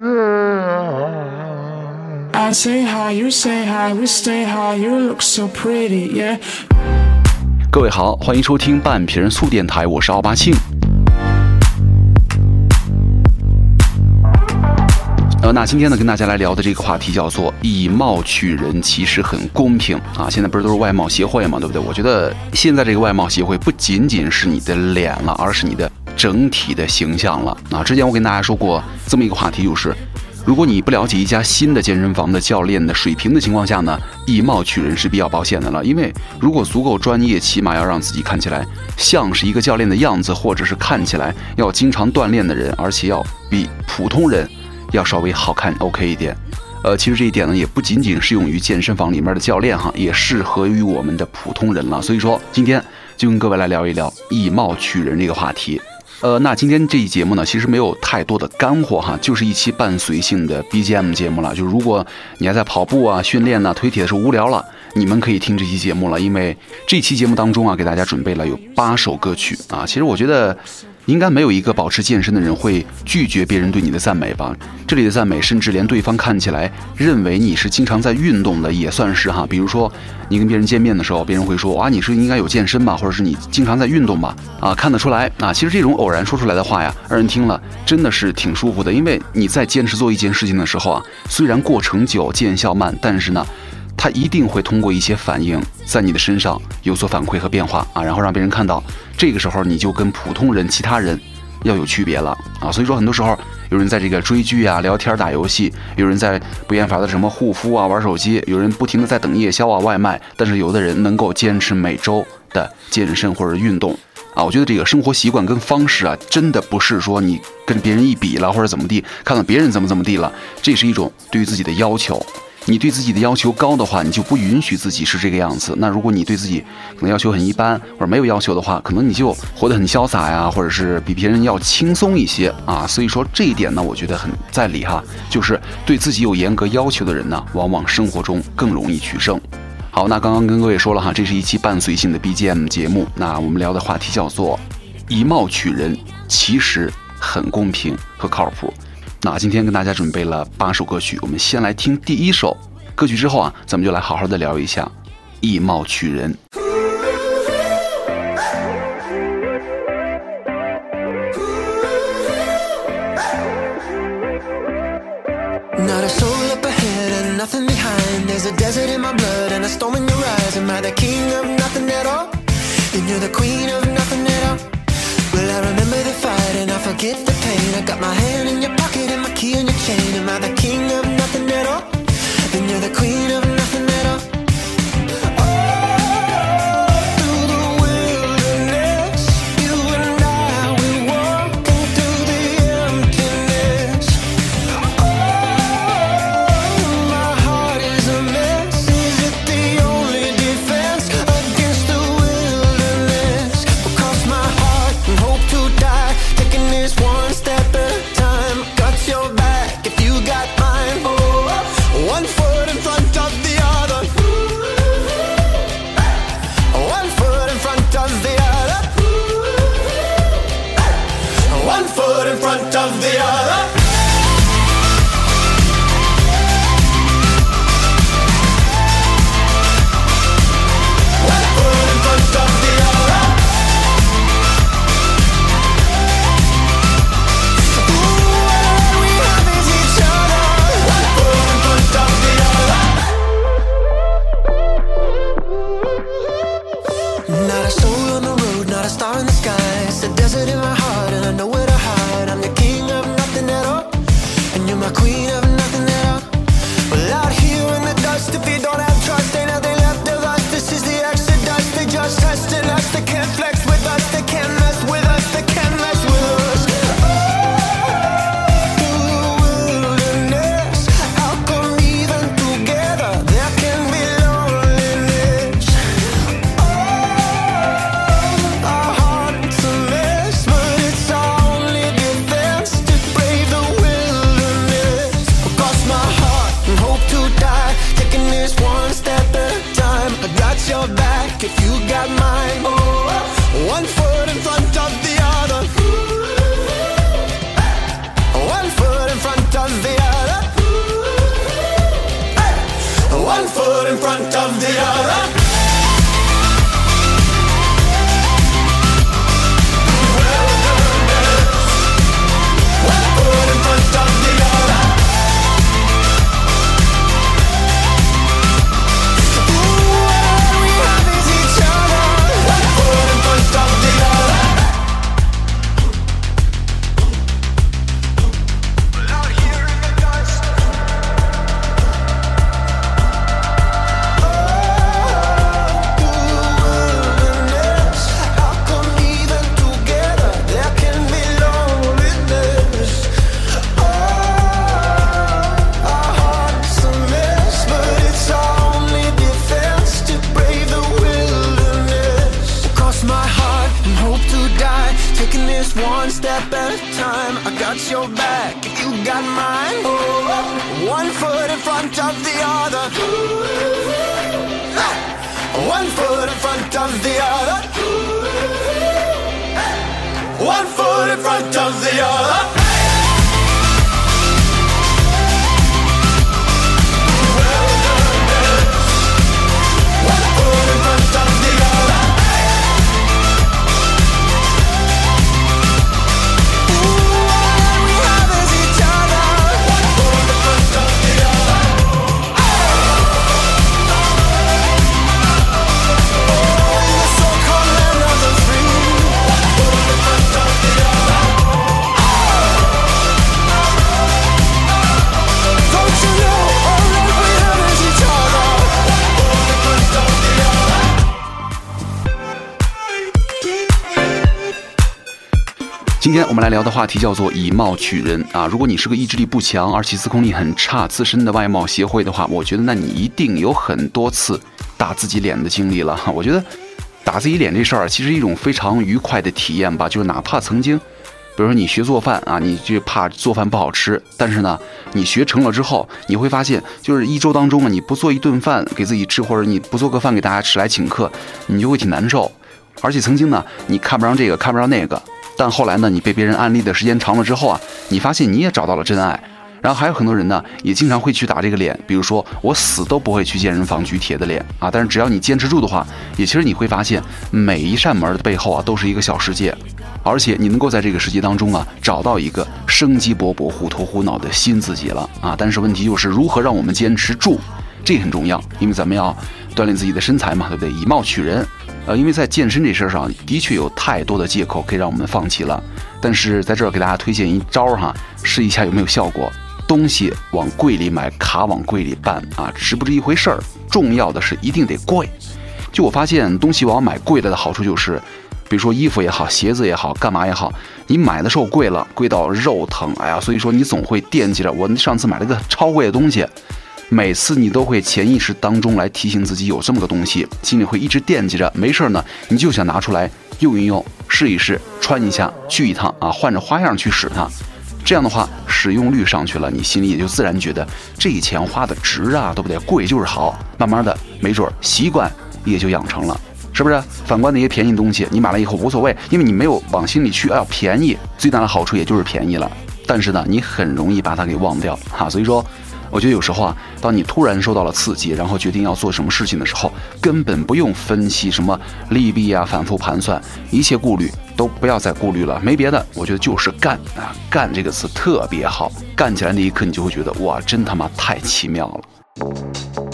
I say hi, you say hi, we stay high. You look so pretty, yeah. 各位好，欢迎收听半瓶醋电台，我是奥巴庆。呃，那今天呢，跟大家来聊的这个话题叫做以貌取人，其实很公平啊。现在不是都是外貌协会嘛，对不对？我觉得现在这个外貌协会不仅仅是你的脸了，而是你的整体的形象了啊。之前我跟大家说过这么一个话题，就是如果你不了解一家新的健身房的教练的水平的情况下呢，以貌取人是比较保险的了。因为如果足够专业，起码要让自己看起来像是一个教练的样子，或者是看起来要经常锻炼的人，而且要比普通人。要稍微好看 OK 一点，呃，其实这一点呢，也不仅仅适用于健身房里面的教练哈，也适合于我们的普通人了。所以说，今天就跟各位来聊一聊以貌取人这个话题。呃，那今天这一节目呢，其实没有太多的干货哈，就是一期伴随性的 BGM 节目了。就如果你还在跑步啊、训练呐、推铁的时候无聊了，你们可以听这期节目了，因为这期节目当中啊，给大家准备了有八首歌曲啊。其实我觉得。应该没有一个保持健身的人会拒绝别人对你的赞美吧？这里的赞美，甚至连对方看起来认为你是经常在运动的，也算是哈。比如说，你跟别人见面的时候，别人会说：“哇，你是应该有健身吧？”或者是你经常在运动吧？啊，看得出来啊。其实这种偶然说出来的话呀，让人听了真的是挺舒服的，因为你在坚持做一件事情的时候啊，虽然过程久、见效慢，但是呢。他一定会通过一些反应，在你的身上有所反馈和变化啊，然后让别人看到，这个时候你就跟普通人、其他人要有区别了啊。所以说，很多时候有人在这个追剧啊、聊天、打游戏，有人在不厌烦的什么护肤啊、玩手机，有人不停的在等夜宵啊、外卖，但是有的人能够坚持每周的健身或者运动啊。我觉得这个生活习惯跟方式啊，真的不是说你跟别人一比了或者怎么地，看到别人怎么怎么地了，这是一种对于自己的要求。你对自己的要求高的话，你就不允许自己是这个样子。那如果你对自己可能要求很一般，或者没有要求的话，可能你就活得很潇洒呀，或者是比别人要轻松一些啊。所以说这一点呢，我觉得很在理哈。就是对自己有严格要求的人呢，往往生活中更容易取胜。好，那刚刚跟各位说了哈，这是一期伴随性的 BGM 节目。那我们聊的话题叫做以貌取人，其实很公平和靠谱。那今天跟大家准备了八首歌曲，我们先来听第一首歌曲，之后啊，咱们就来好好的聊一下以貌取人。今天我们来聊的话题叫做以貌取人啊。如果你是个意志力不强，而且自控力很差、自身的外貌协会的话，我觉得那你一定有很多次打自己脸的经历了。我觉得打自己脸这事儿，其实一种非常愉快的体验吧。就是哪怕曾经，比如说你学做饭啊，你就怕做饭不好吃，但是呢，你学成了之后，你会发现，就是一周当中啊，你不做一顿饭给自己吃，或者你不做个饭给大家吃来请客，你就会挺难受。而且曾经呢，你看不上这个，看不上那个，但后来呢，你被别人安利的时间长了之后啊，你发现你也找到了真爱。然后还有很多人呢，也经常会去打这个脸，比如说我死都不会去健身房举铁的脸啊，但是只要你坚持住的话，也其实你会发现每一扇门的背后啊，都是一个小世界，而且你能够在这个世界当中啊，找到一个生机勃勃、虎头虎脑的新自己了啊。但是问题就是如何让我们坚持住，这很重要，因为咱们要锻炼自己的身材嘛，对不对？以貌取人。呃，因为在健身这事儿上，的确有太多的借口可以让我们放弃了。但是在这儿给大家推荐一招哈，试一下有没有效果。东西往柜里买，卡往柜里办啊，值不值一回事儿。重要的是一定得贵。就我发现，东西往买贵了的好处就是，比如说衣服也好，鞋子也好，干嘛也好，你买的时候贵了，贵到肉疼，哎呀，所以说你总会惦记着。我上次买了个超贵的东西。每次你都会潜意识当中来提醒自己有这么个东西，心里会一直惦记着。没事儿呢，你就想拿出来用一用，试一试，穿一下，去一趟啊，换着花样去使它。这样的话，使用率上去了，你心里也就自然觉得这钱花的值啊，对不对？贵就是好。慢慢的，没准儿习惯也就养成了，是不是？反观那些便宜东西，你买了以后无所谓，因为你没有往心里去。哎呀，便宜最大的好处也就是便宜了，但是呢，你很容易把它给忘掉哈。所以说。我觉得有时候啊，当你突然受到了刺激，然后决定要做什么事情的时候，根本不用分析什么利弊啊，反复盘算，一切顾虑都不要再顾虑了。没别的，我觉得就是干啊！干这个词特别好，干起来那一刻你就会觉得哇，真他妈太奇妙了。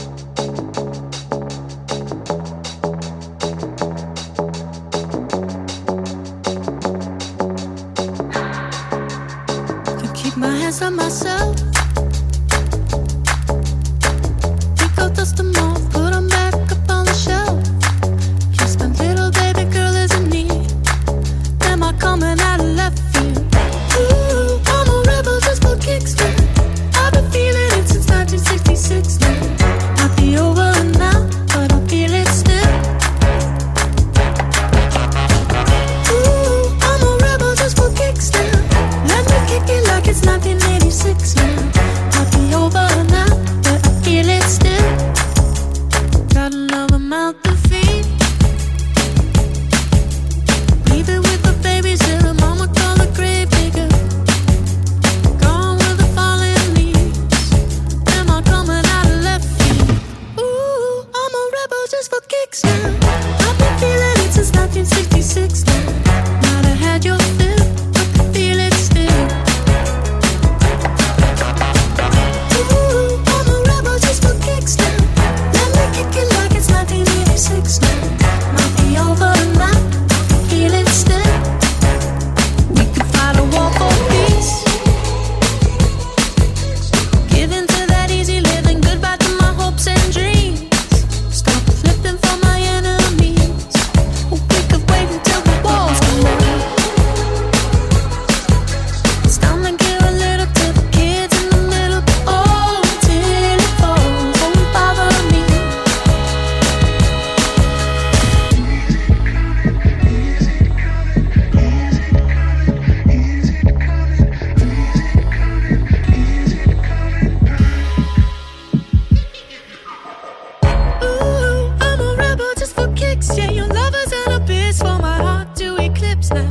My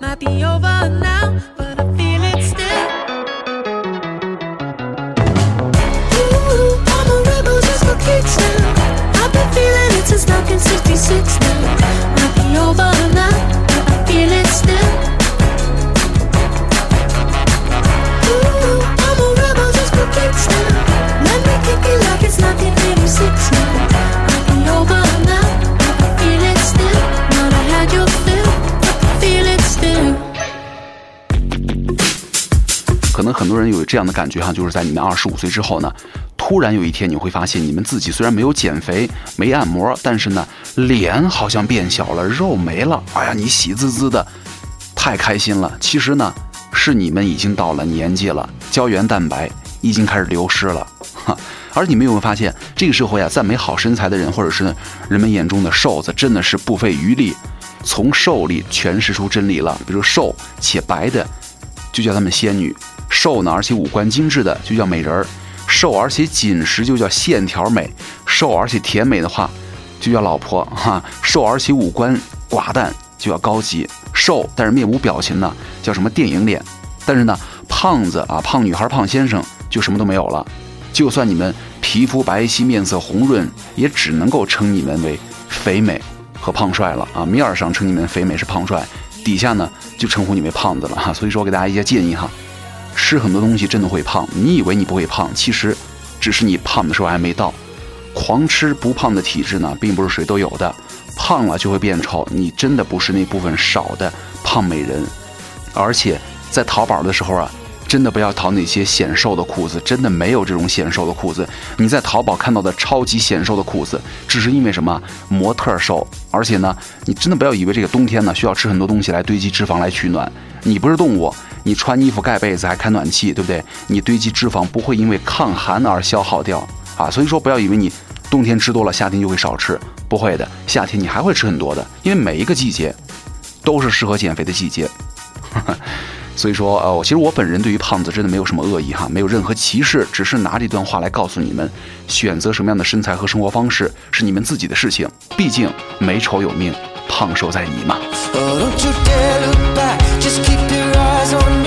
might 这样的感觉哈，就是在你们二十五岁之后呢，突然有一天你会发现，你们自己虽然没有减肥、没按摩，但是呢，脸好像变小了，肉没了，哎呀，你喜滋滋的，太开心了。其实呢，是你们已经到了年纪了，胶原蛋白已经开始流失了。哈，而你们有没有发现，这个社会啊，赞美好身材的人，或者是人们眼中的瘦子，真的是不费余力，从瘦里诠释出真理了。比如瘦且白的，就叫她们仙女；瘦呢，而且五官精致的，就叫美人儿；瘦而且紧实，就叫线条美；瘦而且甜美的话，就叫老婆哈；瘦而且五官寡淡，就叫高级；瘦但是面无表情呢，叫什么电影脸；但是呢，胖子啊，胖女孩、胖先生就什么都没有了。就算你们皮肤白皙、面色红润，也只能够称你们为肥美和胖帅了啊！面儿上称你们肥美是胖帅，底下呢就称呼你为胖子了哈。所以说我，给大家一些建议哈，吃很多东西真的会胖，你以为你不会胖，其实只是你胖的时候还没到。狂吃不胖的体质呢，并不是谁都有的，胖了就会变丑，你真的不是那部分少的胖美人。而且在淘宝的时候啊，真的不要淘那些显瘦的裤子，真的没有这种显瘦的裤子。你在淘宝看到的超级显瘦的裤子，只是因为什么模特瘦。而且呢，你真的不要以为这个冬天呢需要吃很多东西来堆积脂肪来取暖。你不是动物，你穿衣服盖被子还开暖气，对不对？你堆积脂肪不会因为抗寒而消耗掉啊。所以说，不要以为你冬天吃多了，夏天就会少吃，不会的，夏天你还会吃很多的，因为每一个季节都是适合减肥的季节。所以说，呃，我其实我本人对于胖子真的没有什么恶意哈，没有任何歧视，只是拿这段话来告诉你们，选择什么样的身材和生活方式是你们自己的事情。毕竟美丑有命，胖瘦在你嘛。Oh, son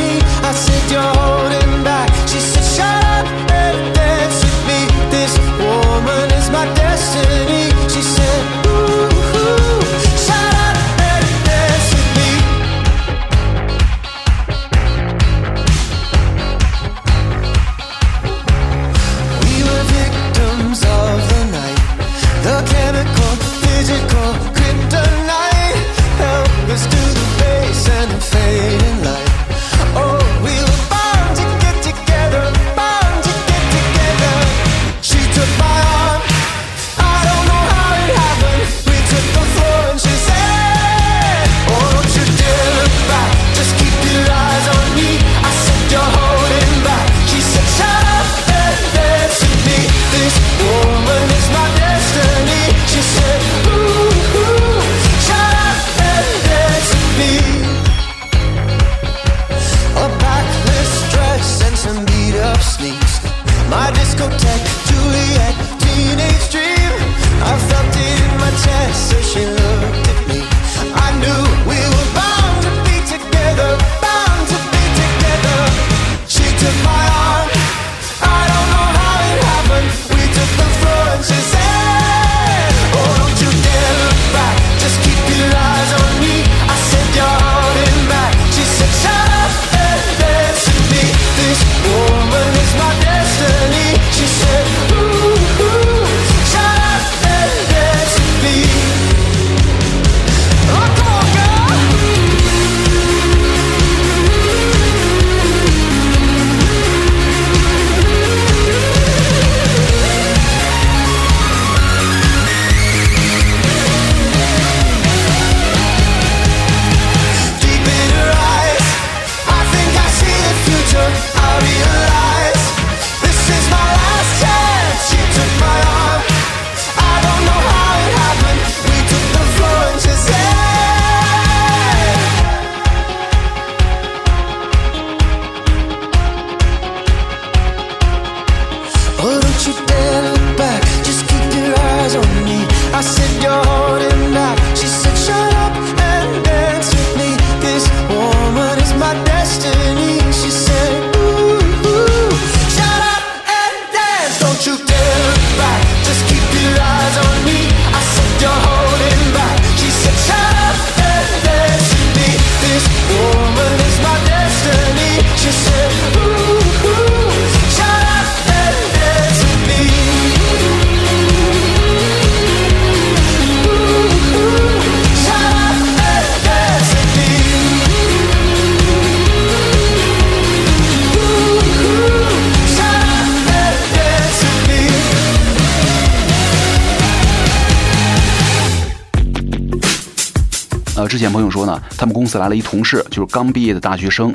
之前朋友说呢，他们公司来了一同事，就是刚毕业的大学生，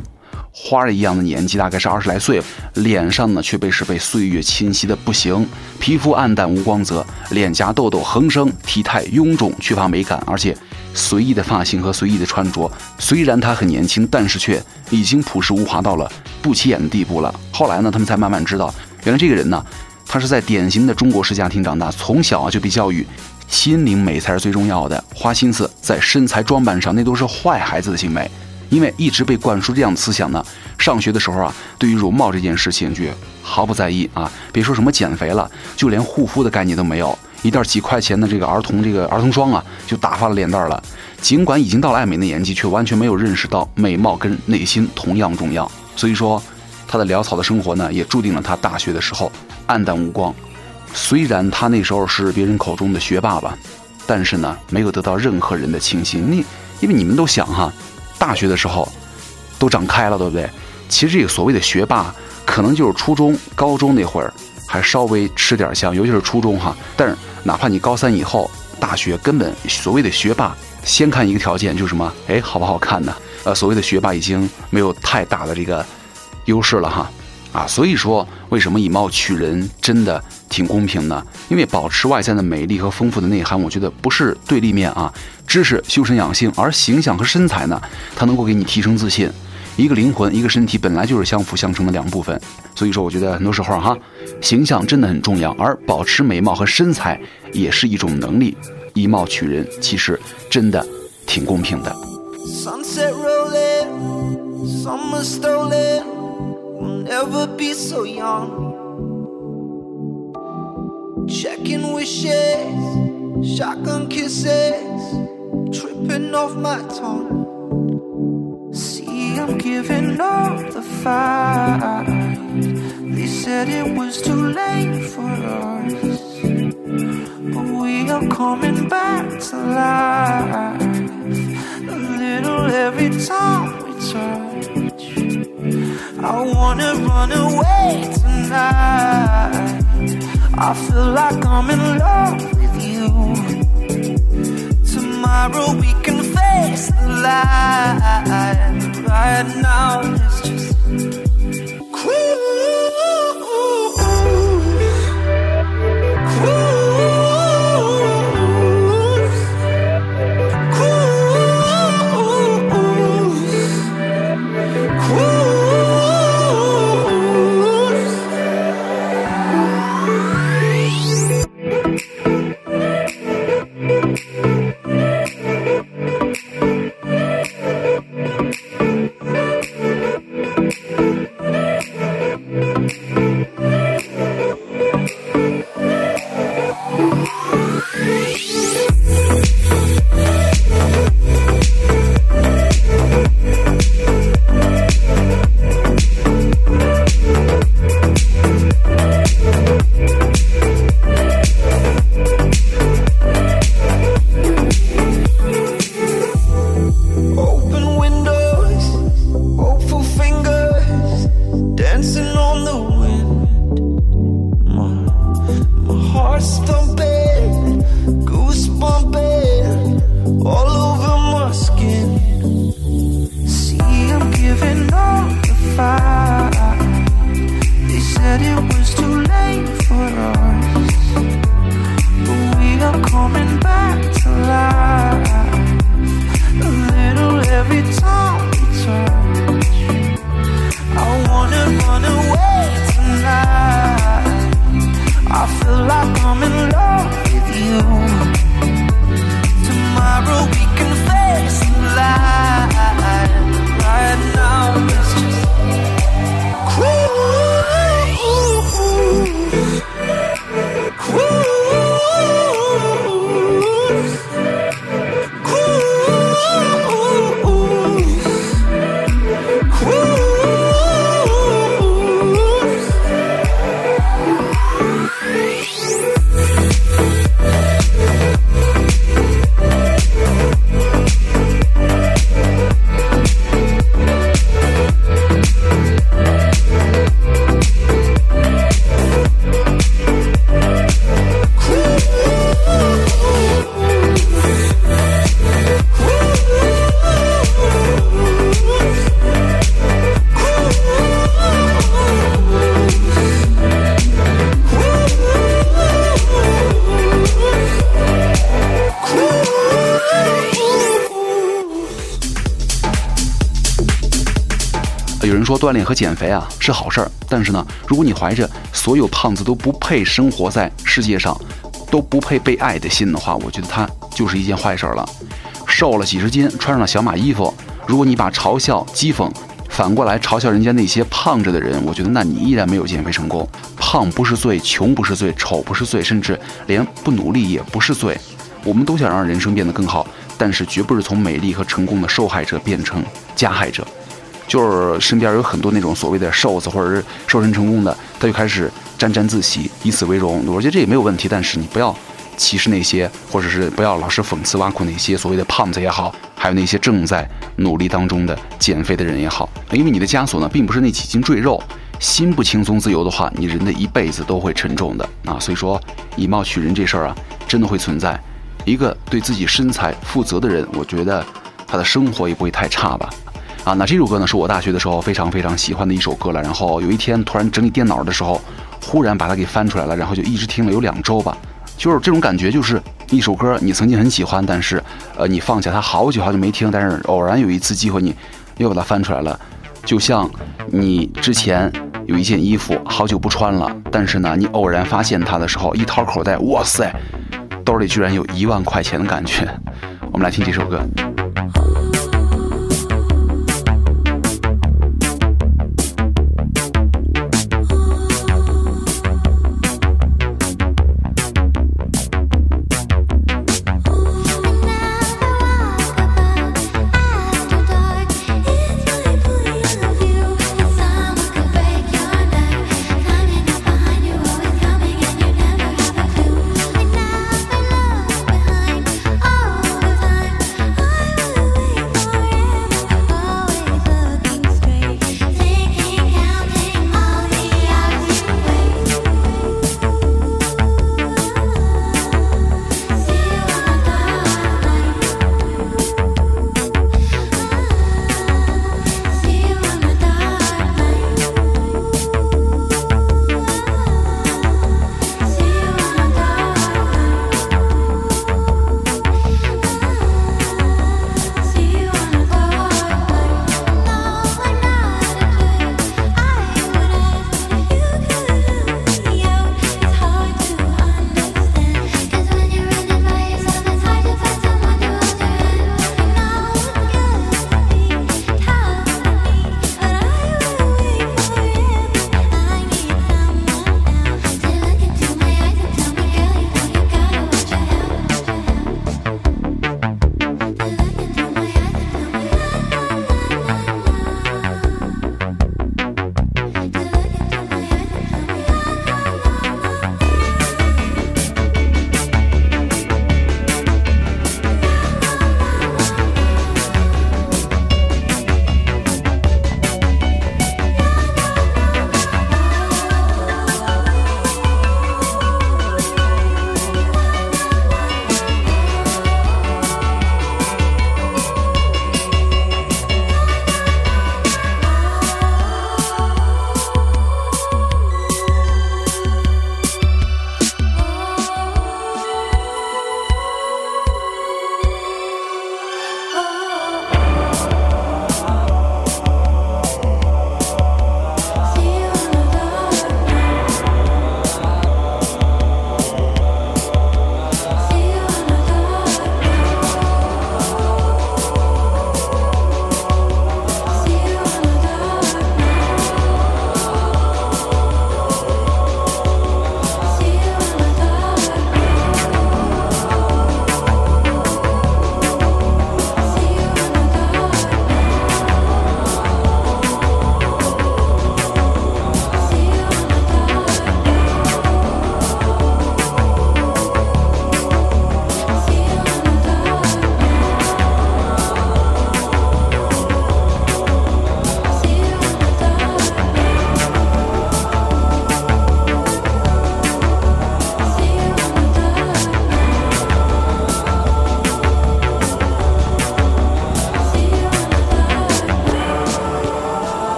花儿一样的年纪，大概是二十来岁，脸上呢却被是被岁月侵袭的不行，皮肤暗淡无光泽，脸颊痘痘横生，体态臃肿，缺乏美感，而且随意的发型和随意的穿着，虽然他很年轻，但是却已经朴实无华到了不起眼的地步了。后来呢，他们才慢慢知道，原来这个人呢，他是在典型的中国式家庭长大，从小啊就被教育。心灵美才是最重要的，花心思在身材装扮上，那都是坏孩子的行为。因为一直被灌输这样的思想呢，上学的时候啊，对于容貌这件事情就毫不在意啊。别说什么减肥了，就连护肤的概念都没有，一袋几块钱的这个儿童这个儿童霜啊，就打发了脸蛋了。尽管已经到了爱美的年纪，却完全没有认识到美貌跟内心同样重要。所以说，他的潦草的生活呢，也注定了他大学的时候黯淡无光。虽然他那时候是别人口中的学霸吧，但是呢，没有得到任何人的倾心。你因为你们都想哈，大学的时候都长开了，对不对？其实这个所谓的学霸，可能就是初中、高中那会儿还稍微吃点香，尤其是初中哈。但是哪怕你高三以后，大学根本所谓的学霸，先看一个条件就是什么？哎，好不好看呢？呃，所谓的学霸已经没有太大的这个优势了哈。啊，所以说为什么以貌取人真的挺公平呢？因为保持外在的美丽和丰富的内涵，我觉得不是对立面啊。知识修身养性，而形象和身材呢，它能够给你提升自信。一个灵魂，一个身体本来就是相辅相成的两部分。所以说，我觉得很多时候哈，形象真的很重要，而保持美貌和身材也是一种能力。以貌取人，其实真的挺公平的。Sunset rolling, summer stolen. We'll never be so young. Checking wishes, shotgun kisses, tripping off my tongue. See, I'm giving up the fight. They said it was too late for us, but we are coming back to life a little every time we touch. I wanna run away tonight. I feel like I'm in love with you. Tomorrow we can face the light. Right now, let's just 锻炼和减肥啊是好事儿，但是呢，如果你怀着所有胖子都不配生活在世界上，都不配被爱的心的话，我觉得它就是一件坏事儿了。瘦了几十斤，穿上了小码衣服，如果你把嘲笑、讥讽反过来嘲笑人家那些胖着的人，我觉得那你依然没有减肥成功。胖不是罪，穷不是罪，丑不是罪，甚至连不努力也不是罪。我们都想让人生变得更好，但是绝不是从美丽和成功的受害者变成加害者。就是身边有很多那种所谓的瘦子或者是瘦身成功的，他就开始沾沾自喜，以此为荣。我觉得这也没有问题，但是你不要歧视那些，或者是不要老是讽刺挖苦那些所谓的胖子也好，还有那些正在努力当中的减肥的人也好，因为你的枷锁呢，并不是那几斤赘肉。心不轻松自由的话，你人的一辈子都会沉重的啊。所以说，以貌取人这事儿啊，真的会存在。一个对自己身材负责的人，我觉得他的生活也不会太差吧。啊，那这首歌呢，是我大学的时候非常非常喜欢的一首歌了。然后有一天突然整理电脑的时候，忽然把它给翻出来了，然后就一直听了有两周吧。就是这种感觉，就是一首歌你曾经很喜欢，但是呃你放下它好久好久没听，但是偶然有一次机会你又把它翻出来了，就像你之前有一件衣服好久不穿了，但是呢你偶然发现它的时候，一掏口袋，哇塞，兜里居然有一万块钱的感觉。我们来听这首歌。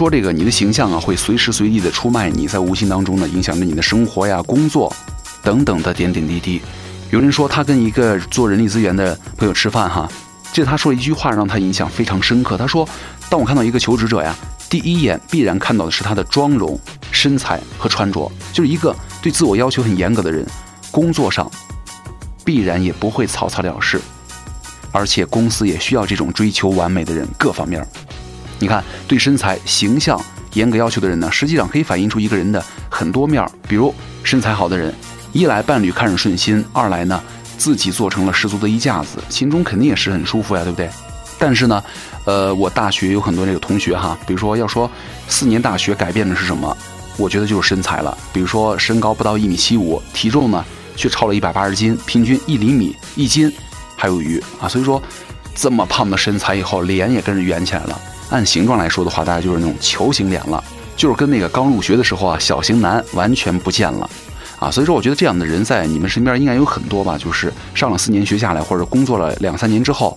说这个你的形象啊，会随时随地的出卖你，在无形当中呢，影响着你的生活呀、工作等等的点点滴滴。有人说他跟一个做人力资源的朋友吃饭哈，这他说了一句话让他印象非常深刻。他说：“当我看到一个求职者呀，第一眼必然看到的是他的妆容、身材和穿着，就是一个对自我要求很严格的人，工作上必然也不会草草了事。而且公司也需要这种追求完美的人，各方面。你看，对身材、形象严格要求的人呢，实际上可以反映出一个人的很多面儿。比如身材好的人，一来伴侣看着顺心，二来呢自己做成了十足的衣架子，心中肯定也是很舒服呀，对不对？但是呢，呃，我大学有很多这个同学哈，比如说要说四年大学改变的是什么，我觉得就是身材了。比如说身高不到一米七五，体重呢却超了一百八十斤，平均一厘米一斤还有余啊。所以说，这么胖的身材以后，脸也跟着圆起来了。按形状来说的话，大概就是那种球形脸了，就是跟那个刚入学的时候啊，小型男完全不见了。啊，所以说我觉得这样的人在你们身边应该有很多吧，就是上了四年学下来，或者工作了两三年之后，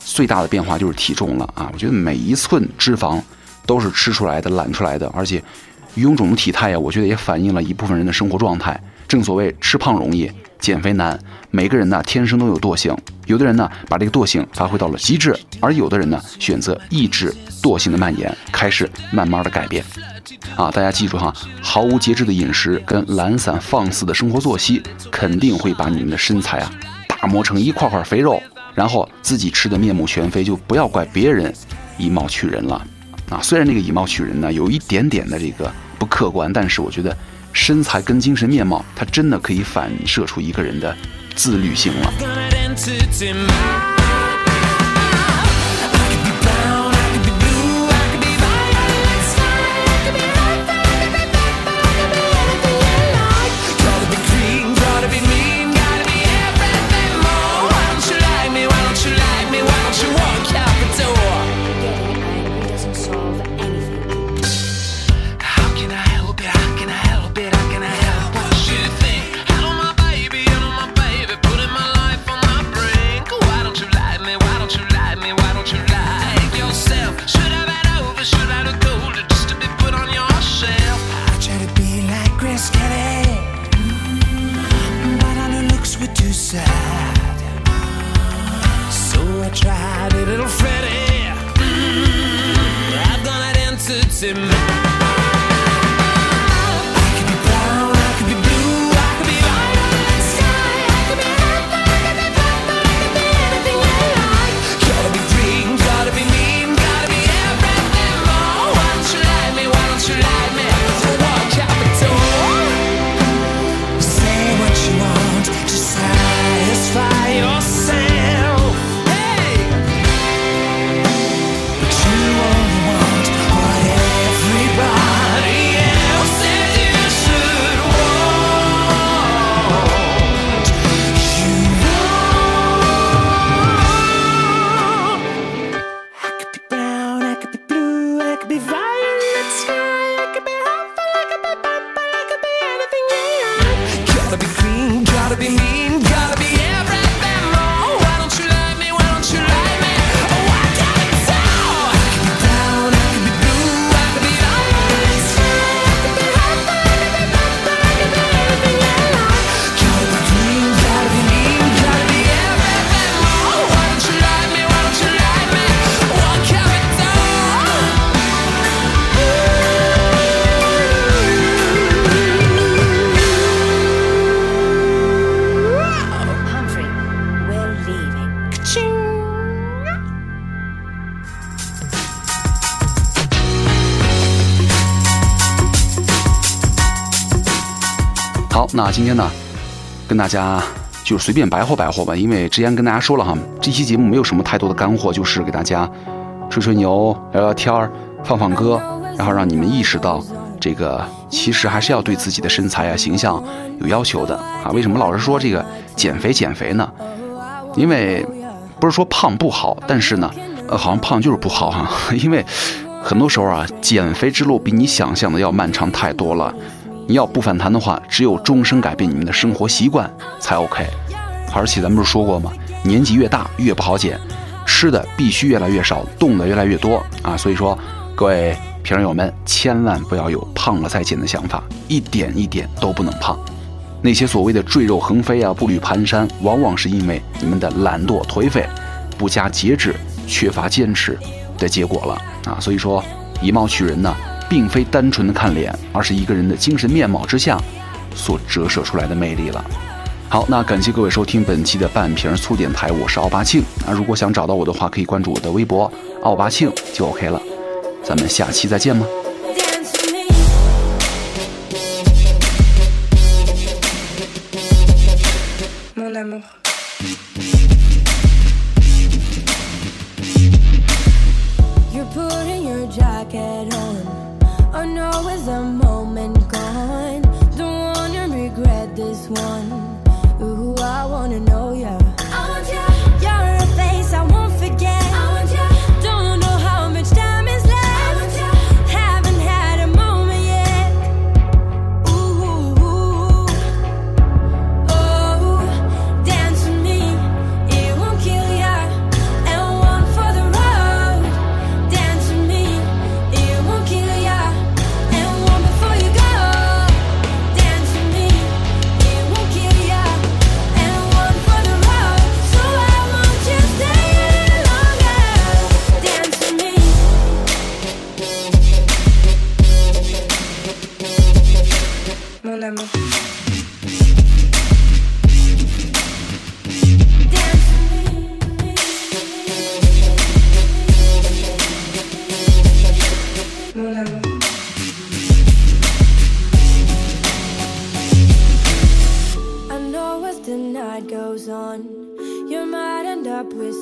最大的变化就是体重了啊！我觉得每一寸脂肪都是吃出来的、懒出来的，而且臃肿的体态呀，我觉得也反映了一部分人的生活状态。正所谓吃胖容易，减肥难。每个人呢天生都有惰性，有的人呢把这个惰性发挥到了极致，而有的人呢选择抑制惰性的蔓延，开始慢慢的改变。啊，大家记住哈，毫无节制的饮食跟懒散放肆的生活作息，肯定会把你们的身材啊打磨成一块块肥肉，然后自己吃的面目全非，就不要怪别人以貌取人了。啊，虽然这个以貌取人呢有一点点的这个不客观，但是我觉得身材跟精神面貌，它真的可以反射出一个人的自律性了。Gotta be mean, 那今天呢，跟大家就随便白活白活吧，因为之前跟大家说了哈，这期节目没有什么太多的干货，就是给大家吹吹牛、聊聊天儿、放放歌，然后让你们意识到这个其实还是要对自己的身材啊、形象有要求的啊。为什么老是说这个减肥减肥呢？因为不是说胖不好，但是呢，呃，好像胖就是不好哈、因为很多时候啊，减肥之路比你想象的要漫长太多了。你要不反弹的话，只有终生改变你们的生活习惯才 OK。而且咱们不是说过吗？年纪越大越不好减，吃的必须越来越少，动的越来越多啊。所以说，各位平友们千万不要有胖了再减的想法，一点一点都不能胖。那些所谓的赘肉横飞啊、步履蹒跚，往往是因为你们的懒惰、颓废、不加节制、缺乏坚持的结果了啊！所以说，以貌取人呢，并非单纯的看脸，而是一个人的精神面貌之下所折射出来的魅力了。好，那感谢各位收听本期的半瓶醋电台，我是奥巴庆。那如果想找到我的话，可以关注我的微博奥巴庆就 OK 了。咱们下期再见吗？Mon amour.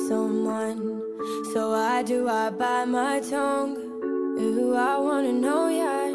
Someone. So I do, I bite my tongue. Ooh, I wanna know ya.